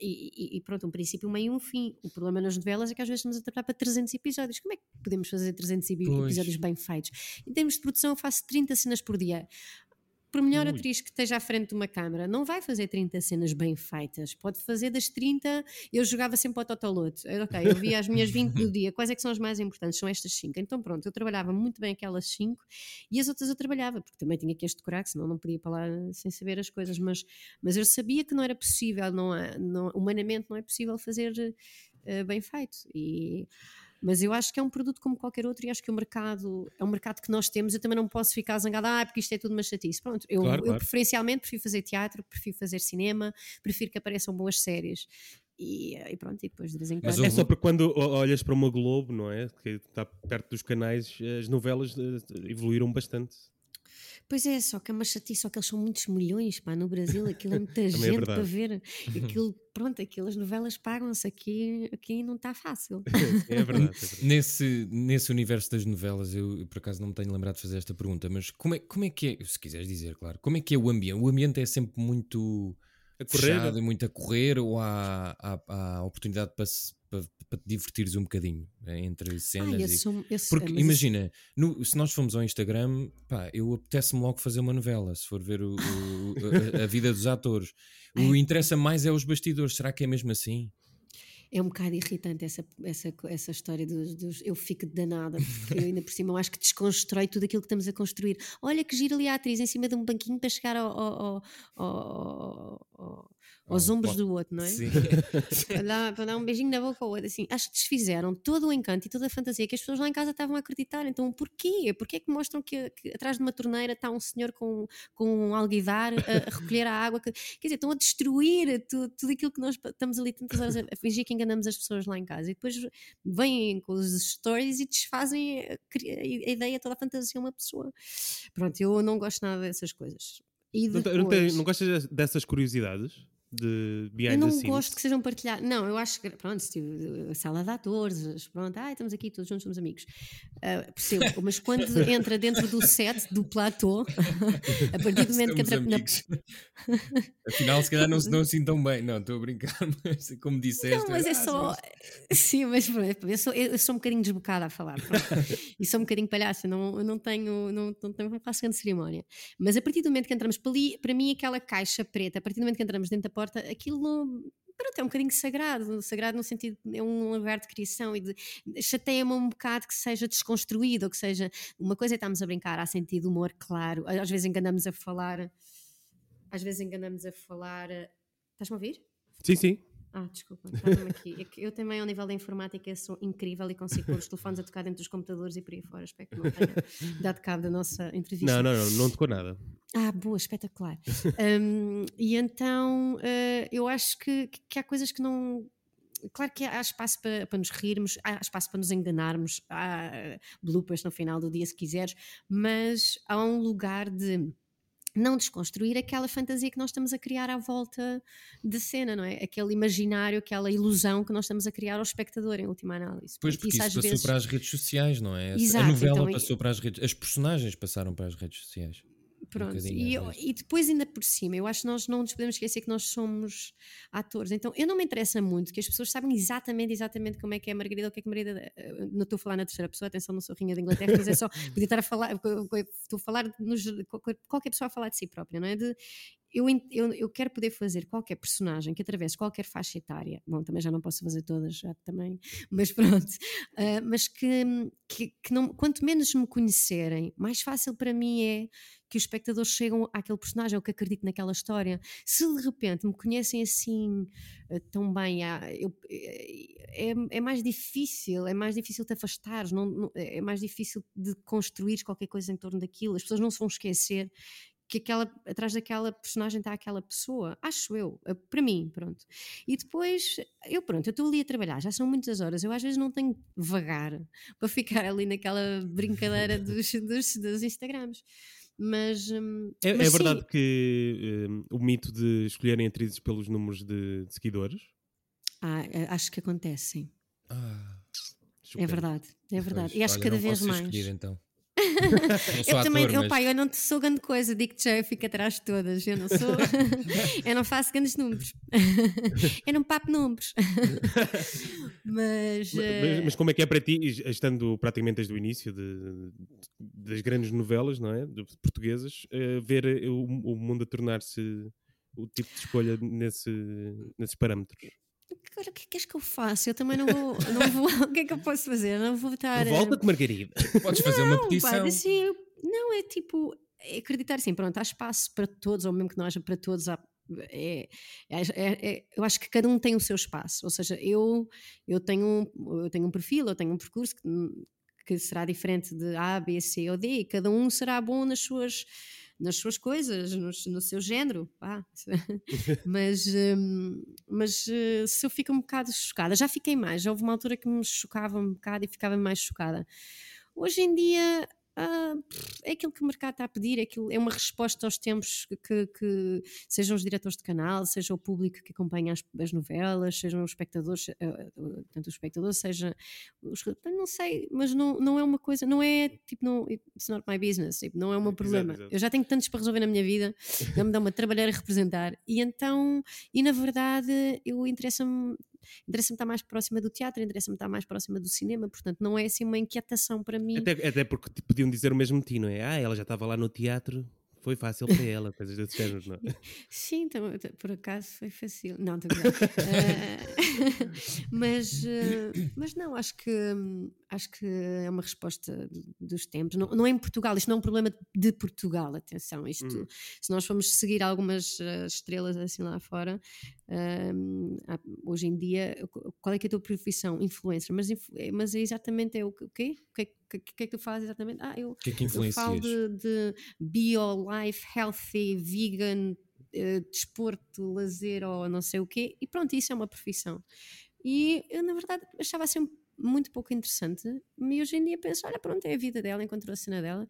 e, e, e pronto, um princípio, um meio e um fim. O problema nas novelas é que às vezes estamos a trabalhar para 300 episódios. Como é que podemos fazer 300 episódios bem feitos? Em termos de produção, eu faço 30 cenas por dia por melhor atriz que esteja à frente de uma câmara, não vai fazer 30 cenas bem feitas. Pode fazer das 30. Eu jogava sempre ao Totoloto. Ok, eu via as minhas 20 do dia. Quais é que são as mais importantes? São estas 5. Então pronto, eu trabalhava muito bem aquelas 5 e as outras eu trabalhava, porque também tinha que as decorar, senão não podia para lá sem saber as coisas. Mas, mas eu sabia que não era possível, não, não, humanamente não é possível fazer uh, bem feito. E mas eu acho que é um produto como qualquer outro e acho que o mercado é um mercado que nós temos. Eu também não posso ficar zangada, ah, porque isto é tudo uma chatice. Pronto, eu, claro, eu claro. preferencialmente prefiro fazer teatro, prefiro fazer cinema, prefiro que apareçam boas séries. E, e, pronto, e depois de vez em quando. Mas é só porque quando olhas para uma Globo, não é? Que está perto dos canais, as novelas eh, evoluíram bastante. Pois é, só que é uma chatice, só que eles são muitos milhões, pá, no Brasil, aquilo é muita é gente é para ver. Aquilo, pronto, aquelas novelas pagam-se aqui, aqui não está fácil. é, verdade, é verdade. Nesse, nesse universo das novelas, eu por acaso não me tenho lembrado de fazer esta pergunta, mas como é, como é que é, se quiseres dizer, claro, como é que é o ambiente? O ambiente é sempre muito a correr. fechado e muito a correr ou há, há, há oportunidade para se para, para te divertires um bocadinho é, entre cenas. Ah, sou, e... Porque imagina, no, se nós formos ao Instagram, pá, eu apetece-me logo fazer uma novela, se for ver o, o, a, a, vida dos atores. O que interessa mais é os bastidores, será que é mesmo assim? é um bocado irritante essa, essa, essa história dos, dos Eu fico danada, porque eu ainda por cima eu acho que desconstrói tudo aquilo que estamos a construir. Olha que gira ali a atriz em cima de um banquinho para chegar ao, ao, ao, ao aos ombros do outro, não é? Sim. para, dar, para dar um beijinho na boca ao outro. Assim, acho que desfizeram todo o encanto e toda a fantasia que as pessoas lá em casa estavam a acreditar. Então, porquê? Porquê é que mostram que, que atrás de uma torneira está um senhor com, com um alguidar a, a recolher a água? Que, quer dizer, estão a destruir tu- tudo aquilo que nós estamos ali tantas horas a, a fingir que enganamos as pessoas lá em casa. E depois vêm com os stories e desfazem a, a ideia, toda a fantasia de uma pessoa. Pronto, eu não gosto nada dessas coisas. E Não, depois, não, te- não gostas dessas curiosidades? De behind eu the não scenes? gosto que sejam partilhados. Não, eu acho que, pronto, tive- a sala de atores, pronto, ah, estamos aqui todos juntos, somos amigos. Ah, percebo, mas quando entra dentro do set, do platô, a partir do momento que entra na. Afinal, se calhar não se dão assim tão bem. Não, estou a brincar, mas como disseste. Não, mas é ah, só. Sim, mas pronto, eu sou, eu sou um bocadinho desbocada a falar. pronto. e sou um bocadinho palhaça, não, eu não tenho. Não, não, tenho- não faço grande cerimónia. Mas a partir do momento que entramos para ali, para mim, aquela caixa preta, a partir do momento que entramos dentro da porta, aquilo. Pronto, é um bocadinho sagrado, sagrado no sentido, é um lugar de criação e de chateia-me um bocado que seja desconstruído, ou que seja, uma coisa é estarmos a brincar, há sentido humor, claro, às vezes enganamos a falar, às vezes enganamos a falar, estás-me a ouvir? Sim, sim. Ah, desculpa, aqui. É eu também, ao nível da informática, sou incrível e consigo pôr os telefones a tocar dentro dos computadores e por aí fora. Espero que não tenha dado cabo da nossa entrevista. Não, não, não, não tocou nada. Ah, boa, espetacular. Um, e então, eh, eu acho que, que há coisas que não. Claro que há espaço para, para nos rirmos, há espaço para nos enganarmos, há eh, bloopers no final do dia, se quiseres, mas há um lugar de não desconstruir aquela fantasia que nós estamos a criar à volta da cena, não é? Aquele imaginário, aquela ilusão que nós estamos a criar ao espectador, em última análise. Pois, porque isso às passou vezes- para as redes sociais, não é? Exato, a novela então, passou para as redes As personagens passaram para as redes sociais. Pronto, bocadinho, e, eu- e depois ainda por cima, eu acho que nós não nos podemos esquecer que nós somos atores, então eu não me interessa muito que as pessoas sabem exatamente, exatamente como é que é a Margarida, o que é que a Margarida, eh, não estou a falar na terceira pessoa, atenção, não sou rainha da Inglaterra, mas é só, podia estar a falar, estou a falar, nos, qualquer pessoa a falar de si própria, não é? De, eu, eu, eu quero poder fazer qualquer personagem que atravesse qualquer faixa etária, bom, também já não posso fazer todas, já também, mas pronto, ah, mas que, que, que não, quanto menos me conhecerem, mais fácil para mim é que os espectadores chegam àquele personagem ou que acreditam naquela história. Se de repente me conhecem assim eh, tão bem, ah, eu- é, é mais difícil, é mais difícil te afastares, não, não- é mais difícil de construir qualquer coisa em torno daquilo. As pessoas não se vão esquecer que aquela, atrás daquela personagem está aquela pessoa, acho eu, eh, para mim, pronto. E depois, eu pronto, eu estou ali a trabalhar, já são muitas horas, eu às vezes não tenho vagar para ficar ali naquela brincadeira dos, dos, dos Instagrams. Mas, hum, É, mas é sim, verdade que hum, o mito de escolherem atrizes pelos números de, de seguidores. ah, eh, acho que acontece, sim. Ah, É verdade, é verdade. pois, e acho olha, que cada não vez mais. escolhido, então. Eu também, ator, eu, mas- pá, eu não sou grande coisa, digo-te já, eu fico atrás de todas. Eu não sou, eu não faço grandes números. eu não papo números. Mas, Ma- eh, Mas, mas como é que é para ti, estando praticamente desde o início de- das grandes novelas, não é? De- portuguesas, eh, ver eh, o, o mundo a tornar-se o tipo de escolha nesse, nesses parâmetros? Agora o que é que que eu faça? Eu também não vou, não vou. o que é que eu posso fazer? Não vou estar. a- Revolta-te, Margarida! Podes fazer uma Não, pá, petição. assim, eu- não, é tipo, é acreditar assim, pronto, há espaço para todos, ou mesmo que não haja para todos, há- é- é- é- é- eu acho que cada um tem o seu espaço, ou seja, eu, eu, tenho, um, eu tenho um perfil, eu tenho um percurso que, que será diferente de A, B, C ou D, e cada um será bom nas suas nas suas coisas, no, no seu género, pá. mas, hum, mas eh, se eu fico um bocado chocada, já fiquei mais, já houve uma altura que me chocava um bocado e ficava mais chocada. Hoje em dia ah, é aquilo que o mercado está a pedir, é, aquilo, é uma resposta aos tempos que, que- que sejam os diretores de canal, seja o público que acompanha as, as novelas, sejam os espectadores, ah, ah, tanto os espectadores, seja os, não sei, mas não, não é uma coisa, não é tipo, não, it's not my business, tipo, não é o meu Exato, problema. exato. Eu já tenho tantos para resolver na minha vida, já me dá uma trabalhar a representar, e então, e na verdade, eu interessa-me interessa-me estar mais próxima do teatro, interessa-me estar mais próxima do cinema, portanto não é assim uma inquietação para mim. Até, até porque podiam dizer o mesmo de ti, não é? Ah, ela já estava lá no teatro, foi fácil para ela, coisas desse género, não é? Sim, então, por acaso foi fácil. Não, estou gozar. Ah, mas, ah, mas não, acho que hum, acho que é uma resposta dos tempos. Não, não é em Portugal, isto não é um problema de Portugal, atenção. Isto, hum. Se nós formos seguir algumas uh, estrelas assim lá fora, uh, hoje em dia, qual é que é a tua profissão? Influencer, mas, mas é exatamente é o, o quê? O que, é, que, que é que tu fazes exatamente? Ah, eu, que é que eu falo de, de bio, life, healthy, vegan, uh, desporto, lazer ou não sei o quê, e pronto, isso é uma profissão. E eu, na verdade, achava sempre muito pouco interessante. E hoje em dia penso: olha, pronto, é a vida dela, encontrou a cena dela.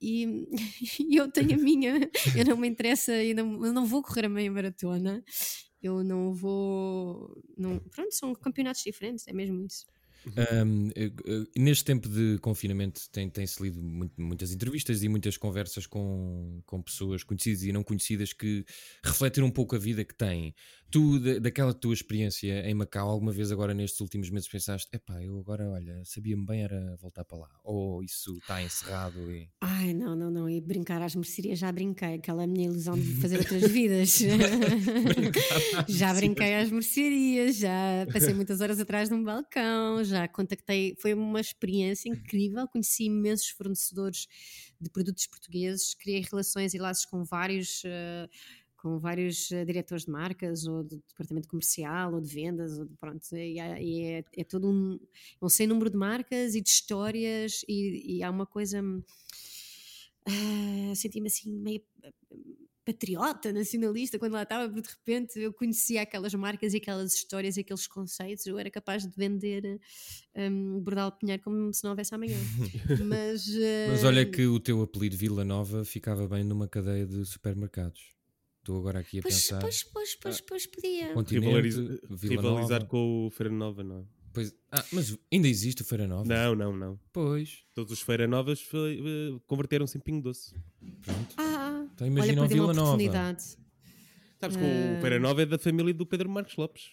E, e eu tenho a minha. Eu não me interessa, eu não, eu não vou correr a meia maratona. Eu não vou. Não, pronto, são campeonatos diferentes, é mesmo isso. Um, eh, eh, neste tempo de confinamento tem-se tem lido muito, muitas entrevistas e muitas conversas com, com pessoas conhecidas e não conhecidas que refletem um pouco a vida que têm. Tu, daquela tua experiência em Macau, alguma vez agora nestes últimos meses pensaste, epá, eu agora, olha, sabia-me bem era voltar para lá, ou isso está encerrado e... Ai, não, não, não, e brincar às mercearias já brinquei, aquela minha ilusão de fazer outras vidas. já brinquei às mercearias, já passei muitas horas atrás de um balcão, já contactei, foi uma experiência incrível, conheci imensos fornecedores de produtos portugueses, criei relações e laços com vários... Uh, com vários uh, diretores de marcas ou de departamento comercial ou de vendas ou de, pronto e, e é, é, todo um, um sem número de marcas e de histórias e, e há uma coisa uh, senti-me assim meio patriota, nacionalista quando lá estava, porque de repente eu conhecia aquelas marcas e aquelas histórias e aqueles conceitos, eu era capaz de vender um, Bordal Pinheiro como se não houvesse amanhã. Mas, uh... Mas olha que o teu apelido Vila Nova ficava bem numa cadeia de supermercados. Estou agora aqui a pois, pensar. Pois, pois, pois, ah, pois podia. Continente, rivalizar com o Feira Nova, não é? Pois, ah, mas ainda existe o Feira Nova? Não, não, não. Pois. Todos os Feira Novas uh, converteram-se em Pingo Doce. Pronto. Ah, então imagina o Vila Nova. Sabes que uh... o Feira Nova é da família do Pedro Marcos Lopes.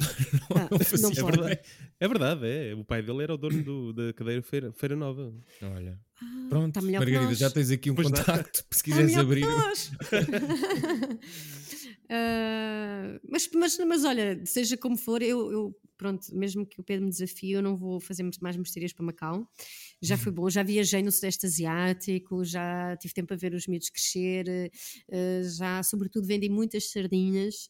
não, ah, não, não é, verdade, é verdade, é. O pai dele era o dono do, da cadeira Feira, Feira Nova. Olha. Ah, Pronto, tá Margarida, já tens aqui um pois contacto se quiseres abrir. uh, mas, mas, mas olha, seja como for, eu, eu, pronto, mesmo que o Pedro me desafie, eu não vou fazer mais misterios para Macau. Já foi bom, já viajei no Sudeste Asiático, já tive tempo a ver os miúdos crescer, uh, já, sobretudo, vendi muitas sardinhas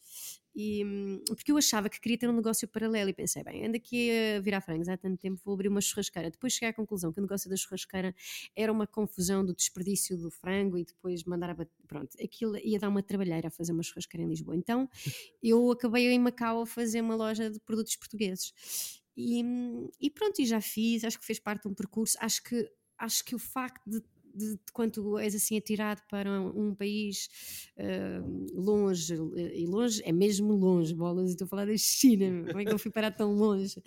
e, hum, porque eu achava que queria ter um negócio paralelo e pensei, bem, ando aqui a virar frangos há tanto tempo, vou abrir uma churrasqueira. Depois cheguei à conclusão que o negócio da churrasqueira era uma confusão do desperdício do frango e depois mandar a Pronto, aquilo ia dar uma trabalheira a fazer uma churrasqueira em Lisboa. Então eu acabei em Macau a fazer uma loja de produtos portugueses. E, hum, e pronto, e já fiz, acho que fez parte de um percurso. Acho que, acho que o facto de de, de quando és assim atirado para um, um país uh, longe, e longe é mesmo longe, bolas, estou a falar da China, como é que eu fui parar tão longe?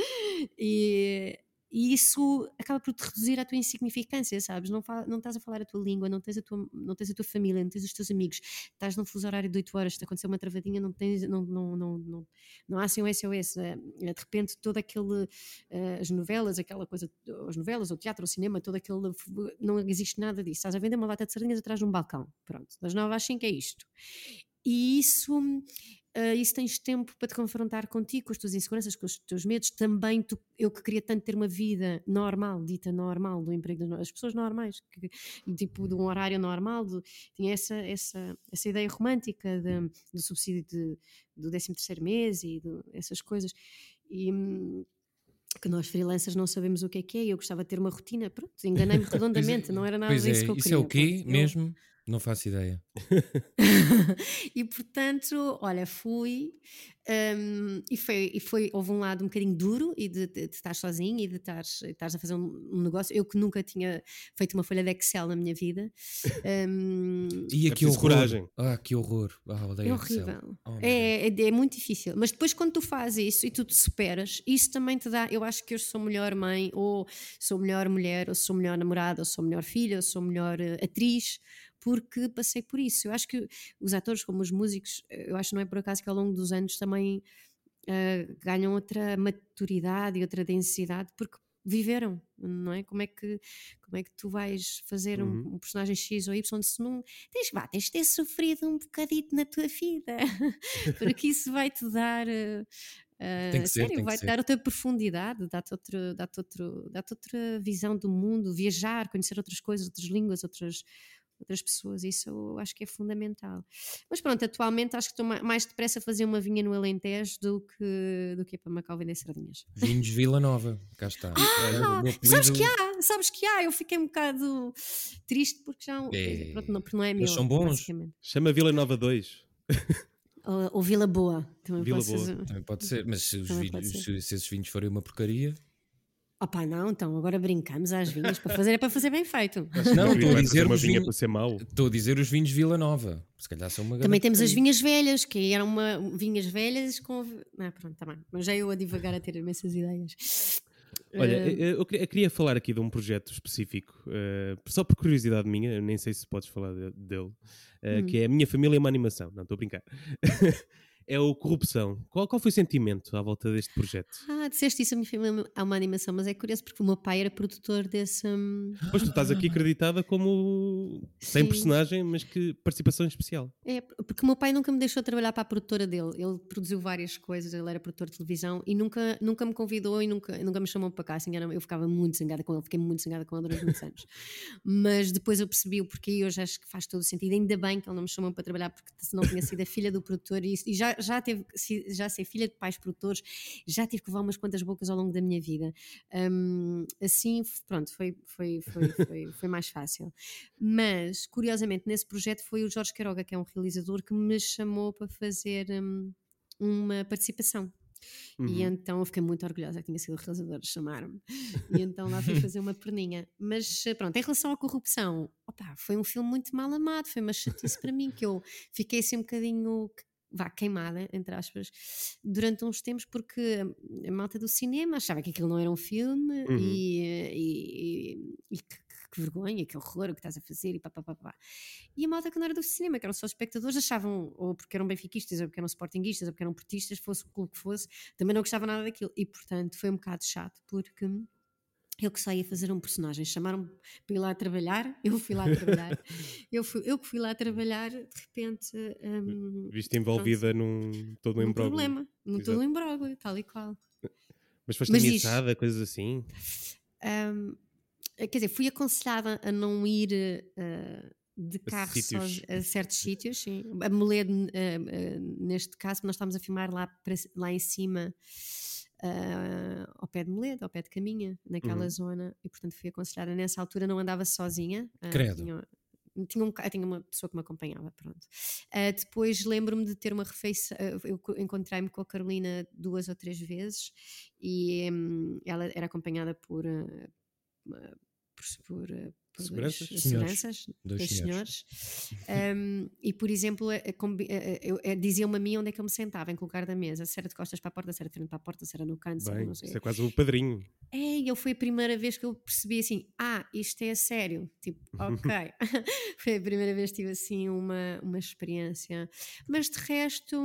E, e isso acaba por te reduzir a tua insignificância, sabes? Não, não estás a falar a tua língua, não tens a tua, não tens a tua família, não tens os teus amigos, estás num fuso horário de 8 horas, te acontecer uma travadinha, não, tens, não, não, não, não, não há assim um SOS. É, de repente, todo aquele. Eh, as novelas, aquela coisa, as novelas, o teatro, o cinema, todo aquele. Não existe nada disso. Estás a vender uma lata de sardinhas atrás de um balcão. Pronto, das 9 às 5 é isto. E isso uh, isso tens tempo para te confrontar contigo, com as tuas inseguranças, com os teus medos. Também tu, eu que queria tanto ter uma vida normal, dita normal, do emprego das pessoas normais, que, tipo de um horário normal, de, tinha essa, essa, essa ideia romântica de, do subsídio de, do 13 terceiro mês e de, essas coisas. E, que nós freelancers não sabemos o que é que é, eu gostava de ter uma rotina, pronto, enganei-me redondamente, não era nada pois disso é, que eu isso queria. Isso é o quê pronto, mesmo? Eu, não faço ideia. e portanto, olha, fui um, e, foi, e foi, houve um lado um bocadinho duro e de, de, de estar sozinho e de estar, estar a fazer um, um, negócio. Eu que nunca tinha feito uma folha de Excel na minha vida. Um, e aqui é horror. coragem. Ah, que horror. Ah, é horrível. Oh, é, é, é, muito difícil. Mas depois, quando tu fazes isso e tu te superas, isso também te dá. Eu acho que eu sou melhor mãe, ou sou melhor mulher, ou sou melhor namorada, ou sou melhor filha, ou sou melhor uh, atriz porque passei por isso. Eu acho que os atores, como os músicos, eh, eu acho que não é por acaso que ao longo dos anos também uh, ganham outra maturidade e outra densidade, porque viveram, não é? Como é que, como é que tu vais fazer uhum. um, um, personagem X ou Y se não tens, vá, tens de ter sofrido um bocadito na tua vida, porque isso vai-te dar uh, que ser, sério, vai-te dar outra profundidade, dá-te outro, dá outro, dá outra visão do mundo, viajar, conhecer outras coisas, outras línguas, outras, outras pessoas, isso eu acho que é fundamental. Mas pronto, atualmente acho que estou ma- mais depressa a fazer uma vinha no Alentejo do que, do que ir para Macau vender sardinhas. Vinhos Vila Nova, cá está. Ah, O meu sabes que há, sabes que há, eu fiquei um bocado triste porque já É, pronto, não, porque não é mas meu, são bons. Chama Vila Nova 2. Ou, ou Vila Boa, também Vila pode Boa. ser- Também pode ser, mas se, os Também pode vinhos- se esses vinhos forem uma porcaria. Opa, não, então agora brincamos às vinhas para fazer é para fazer bem feito. Não, estou a dizer uma os vinha vinhos. para ser mau. Estou a dizer os vinhos Vila Nova. Se calhar são uma Também temos as vinhas velhas, que eram uma, vinhas velhas com. Ah, pronto, tá bem. Mas já eu a divagar a ter imensas ideias. Olha, Eh, eu, queria- falar aqui de um projeto específico, eh, só por curiosidade minha, eu nem sei se podes falar de- dele, eh, Hum. que é A Minha Família é uma Animação. Não, estou a brincar. é o Corrupção. Qual, qual foi o sentimento à volta deste projeto? Ah, disseste isso, a minha família há uma animação, mas é curioso porque o meu pai era produtor desse. hum, Pois tu estás aqui acreditada como sem Sim. personagem, mas que participação especial. É, porque o meu pai nunca me deixou trabalhar para a produtora dele. Ele produziu várias coisas, ele era produtor de televisão e nunca, nunca me convidou e nunca, nunca me chamou para cá. Assim, eu ficava muito zangada com ele, fiquei muito zangada com ele durante muitos anos. Mas depois eu percebi o porquê e hoje acho que faz todo o sentido. Ainda bem que ele não me chamou para trabalhar, porque se não tinha sido a filha do produtor e, e já, já, teve, já ser filha de pais produtores, já tive que levar umas quantas bocas ao longo da minha vida. Hum, assim, pronto, foi, foi, foi, foi, foi mais fácil. Mas, curiosamente, nesse projeto foi o Jorge Queiroga, que é um realizador, que me chamou para fazer hum, uma participação. E Uhum. então eu fiquei muito orgulhosa que tinha sido o realizador de chamar-me. E então lá fui fazer uma perninha. Mas pronto, em relação à corrupção, opa, foi um filme muito mal amado, foi uma chatice para mim, que eu fiquei assim um bocadinho vá, queimada, entre aspas, durante uns tempos, porque a malta do cinema achava que aquilo não era um filme Uhum. e, e, e que, que vergonha, que horror o que estás a fazer e pá, pá, pá, pá. E a malta que não era do cinema, que eram só espectadores, achavam, ou porque eram benfiquistas, ou porque eram sportinguistas, ou porque eram portistas, fosse o clube que fosse, também não gostava nada daquilo. E portanto foi um bocado chato, porque eu que saía fazer um personagem, chamaram-me para ir lá trabalhar, eu fui lá trabalhar, eu, fui, eu que fui lá trabalhar, de repente. hum, Viste envolvida num todo um um imbróglio. problema, no todo um imbróglio, tal e qual. Mas foste ameaçada, coisas assim. Hum, quer dizer, fui aconselhada a não ir eh, de A carro soz- a certos sítios, sim. A Moledo, eh, eh, neste caso, nós estávamos a filmar lá, lá em cima, ah, ao pé de Moledo, ao pé de Caminha, naquela Uhum. zona, e portanto fui aconselhada. Nessa altura não andava sozinha. ah, Credo. tinha- tinha, um, tinha uma pessoa que me acompanhava, pronto. Ah, depois lembro-me de ter uma refeição, eu co- encontrei-me com a Carolina duas ou três vezes e hum, ela era acompanhada por, por, por, Seguranças? seguranças, Dois dois senhores. senhores. Um, e por exemplo, diziam-me a mim onde é que eu me sentava, em lugar da mesa, se era de costas para a porta, se era de frente para a porta, se era no canto, Bem, não sei. isso é quase o padrinho. É, e eu foi a primeira vez que eu percebi assim: ah, isto é a sério. Tipo, ok. foi a primeira vez que tive assim uma, uma experiência. Mas de resto,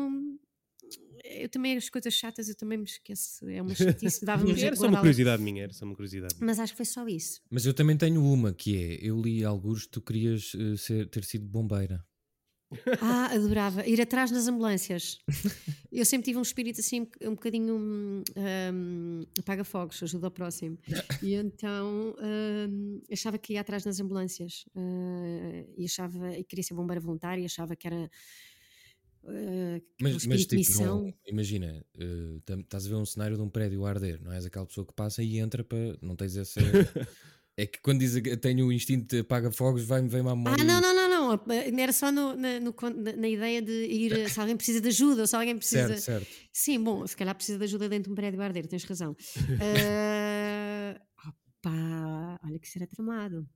eu também, as coisas chatas, eu também me esqueço. É uma chatice, dava-me Era só uma guardá-las. curiosidade minha, era só uma curiosidade. Mas acho que foi só isso. Mas eu também tenho uma que é: eu li alguns, tu querias eh, ser- ter sido bombeira. Ah, adorava. Ir atrás das ambulâncias. Eu sempre tive um espírito assim, um bocadinho hum, hum, apaga-fogos, ajuda ao próximo. E então hum, achava que ia atrás das ambulâncias. ah, e achava, e queria ser bombeira voluntária, achava que era. Ah, que Mas, mas tipo, missão. não- imagina, eh, tam- estás a ver um cenário de um prédio a arder, não és aquela pessoa que passa e entra para. Não tens essa. é que quando diz que tenho o instinto de apaga-fogos, vai-me vem à memória. Ah, não, não, não, não. Era só no- na, no na- ideia de ir. Se alguém precisa de ajuda ou se alguém precisa. Certo, certo. Sim, bom, se calhar precisa de ajuda dentro de um prédio a arder, tens razão. Ah, opá, olha que era tramado.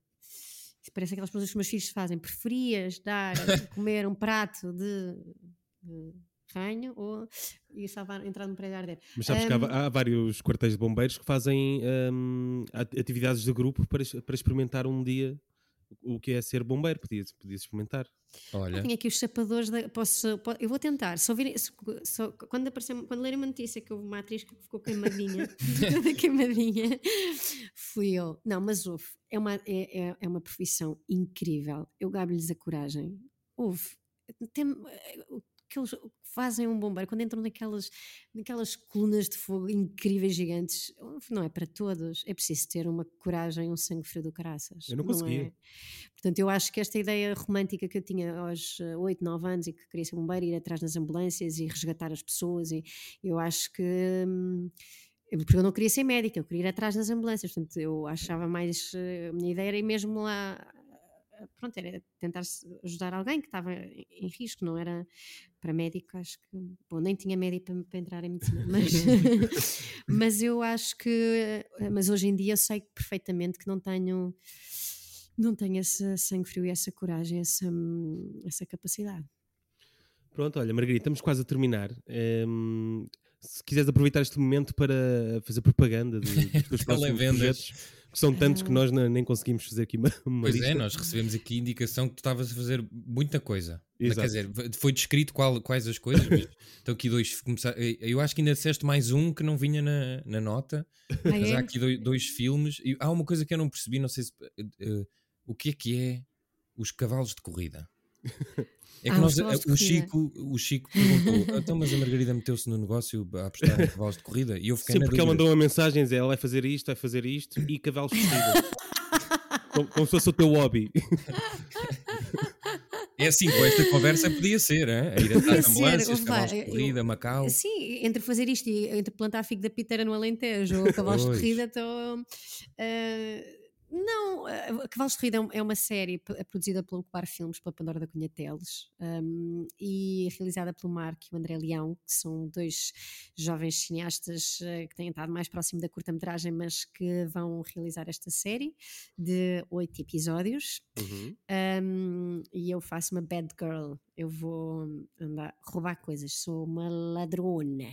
Isso parece aquelas coisas que os meus filhos fazem. Preferias dar a comer um prato de, de ranho ou ir salvar, entrar prédio a arder? Mas sabes que há, há vários quartéis de bombeiros que fazem at- atividades de grupo para, para experimentar um dia o que é ser bombeiro. Podias, podias experimentar. Olha, Tenho aqui os sapadores. Da, posso, po- eu vou tentar. Se- se- quando, aparecer, quando lerem uma notícia que houve uma atriz que ficou queimadinha, toda queimadinha, fui eu. Não, mas houve. É uma, é, é, é uma profissão incrível. Eu gabo-lhes a coragem. Houve. Tem, eles fazem um bombeiro quando entram naquelas, naquelas colunas de fogo incríveis, gigantes. Não é para todos. É preciso ter uma coragem, um sangue frio do caraças. Eu não conseguia. é? Portanto, eu acho que esta ideia romântica que eu tinha aos 8, 9 anos e que queria ser bombeiro, ir atrás nas ambulâncias e resgatar as pessoas, e eu acho que. hum, eu- porque eu não queria ser médica, eu queria ir atrás das ambulâncias, portanto eu achava mais, eh, a minha ideia era ir mesmo lá, eh, pronto, era tentar ajudar alguém que estava em risco, não era para médico, acho que, bom, nem tinha médico para, para entrar em medicina, mas, mas eu acho que, eh, mas hoje em dia eu sei perfeitamente que não tenho, não tenho esse sangue frio e essa coragem, essa, essa capacidade. Pronto, olha, Margarida, estamos quase a terminar. Ehm, se quiseres aproveitar este momento para fazer propaganda de- dos teus próximos projetos, que são tantos que nós nem conseguimos fazer aqui uma, uma Pois lista. é, nós recebemos aqui indicação que tu estavas a fazer muita coisa. Mas, Exato. Quer dizer, foi descrito qual- quais as coisas. mas Estão aqui dois. começar- eh, Eu acho que ainda disseste mais um que não vinha na, na nota. Ah, Mas é? há aqui dois, dois filmes. E há uma coisa que eu não percebi, não sei se. eh, eh, o que é que é os cavalos de corrida? É que Ah, nós, de o, corrida. Chico, o Chico perguntou: então, mas a Margarida meteu-se no negócio a apostar em cavalos de corrida? E eu fiquei Sim, na porque ela dúvida. mandou uma mensagem, dizer, ela vai fazer isto, vai fazer isto e cavalos vestidos. como, como se fosse o teu hobby. É assim, com esta conversa podia ser, hein? a ir atrás de ambulâncias, cavalos de eu- corrida, Macau. Sim, entre fazer isto e entre plantar figo da piteira no Alentejo ou cavalos de corrida, estou. eh, não, eh, Cavalos de Corrida é um- é uma série p- produzida pelo Ocupar Filmes, pela Pandora da Cunha Teles, um, e realizada pelo Marco e o André Leão, que são dois jovens cineastas eh, que têm estado mais próximo da curta-metragem, mas que vão realizar esta série de oito episódios. Uhum. Um, e eu faço uma bad girl. Eu vou andar roubar coisas. Sou uma ladrona.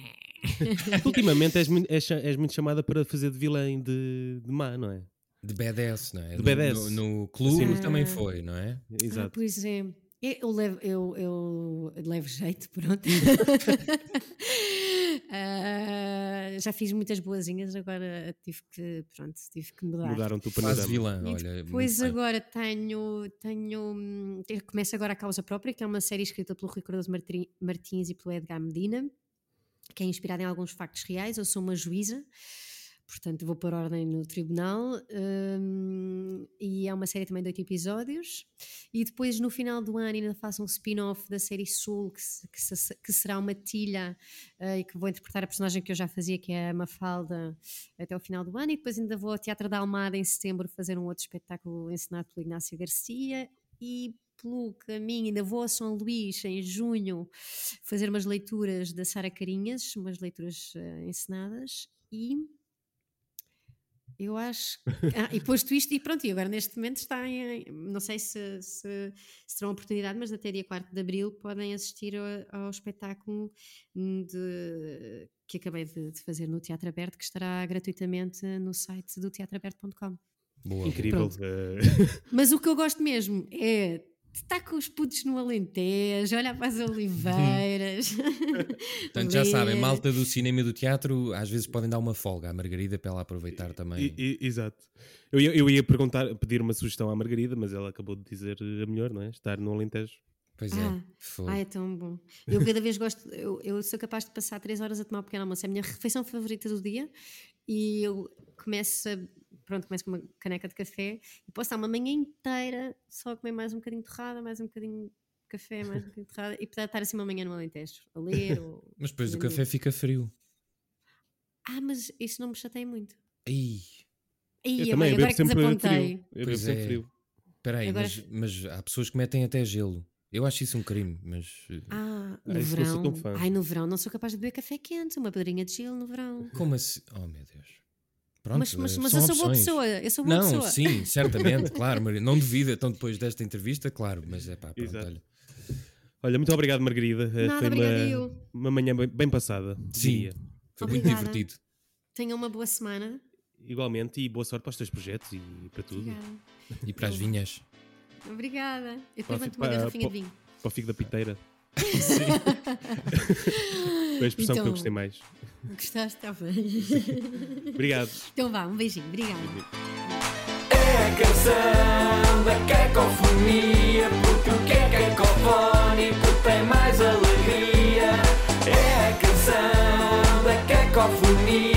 Ultimamente és, muito- és és muito chamada para fazer de vilã de, de má, não é? De badass, não é? De No- badass. No, no clube Sim. também Ah. foi, não é? Ah, Exato. pois é. Eu, levo, eu, eu levo jeito, pronto. Ah, já fiz muitas boazinhas, agora tive que, pronto, tive que mudar. Mudaram-te o panorama. vilã, olha. bem. agora tenho, tenho te- começa agora a Causa Própria, que é uma série escrita pelo Rui Cardoso Martins e pelo Edgar Medina, que é inspirada em alguns factos reais. Eu sou uma juíza, portanto vou pôr ordem no tribunal, hum, e é uma série também de oito episódios. E depois no final do ano ainda faço um spin-off da série Soul, que, que que será uma tilha eh, e que vou interpretar a personagem que eu já fazia, que é a Mafalda, até o final do ano. E depois ainda vou ao Teatro da Almada em setembro fazer um outro espetáculo ensinado pelo Ignácio Garcia. E pelo caminho, ainda vou a São Luís em junho fazer umas leituras da Sara Carinhas, umas leituras eh, ensinadas. E eu acho. Ah, e posto isto, e pronto, e agora neste momento está em. Não sei se, se, se terão oportunidade, mas até dia 4 de abril podem assistir ao, ao espetáculo de- que acabei de, de fazer no Teatro Aberto, que estará gratuitamente no site do teatroaberto.com. Boa, Incrível. Mas o que eu gosto mesmo é estar com os putos no Alentejo, olhar para as oliveiras. Portanto, já sabem, malta do cinema e do teatro, às vezes podem dar uma folga à Margarida para ela aproveitar também. e- e- exato. Eu ia, eu ia perguntar, pedir uma sugestão à Margarida, mas ela acabou de dizer a melhor, não é? Estar no Alentejo. Pois é. Ah, foi. Ah, é tão bom. Eu cada vez gosto, eu, eu sou capaz de passar três horas a tomar um pequeno almoço. É a minha refeição favorita do dia e eu começo, a, pronto, começo com uma caneca de café e posso estar uma manhã inteira só a comer mais um bocadinho de torrada, mais um bocadinho de café, mais um bocadinho de torrada e poder estar assim uma manhã no Alentejo, a ler ou... Mas depois o café fica frio. Ah, mas isso não me chateia muito. Aí, eu também, eu agora bebo que sempre desapontei. frio. Eu bebo sempre é. frio. espera aí, Agora- mas, mas há pessoas que metem até gelo. Eu acho isso um crime, mas... eh, Ah, Ah, no verão. Ai, no verão não sou capaz de beber café quente, uma pedrinha de gelo no verão. Como assim? Oh, meu Deus. Pronto, mas mas, eh, mas são eu sou boa opções. pessoa, eu sou boa Não, pessoa. sim, certamente, claro, Maria. Não devido, então depois desta entrevista, claro, mas é pá, pronto, Exato. olha. Olha, muito obrigado, Margarida. Eh, Nada, Foi uma, uma manhã bem, bem passada. Sim. diria. Foi muito Obrigada. divertido. Tenham uma boa semana. Igualmente, e boa sorte para os teus projetos e para tudo. Obrigada. E para as vinhas. Obrigada. Eu depois mando pá, uma garrafinha de vinho. Para o figo da piteira. Sim. Foi a expressão então, que eu então, gostei mais. Gostaste, está bem. Obrigado. Então vá, um beijinho. Obrigado. É a canção da cacofonia, porque o que é cacofónico tem mais alegria. É a canção da cacofonia.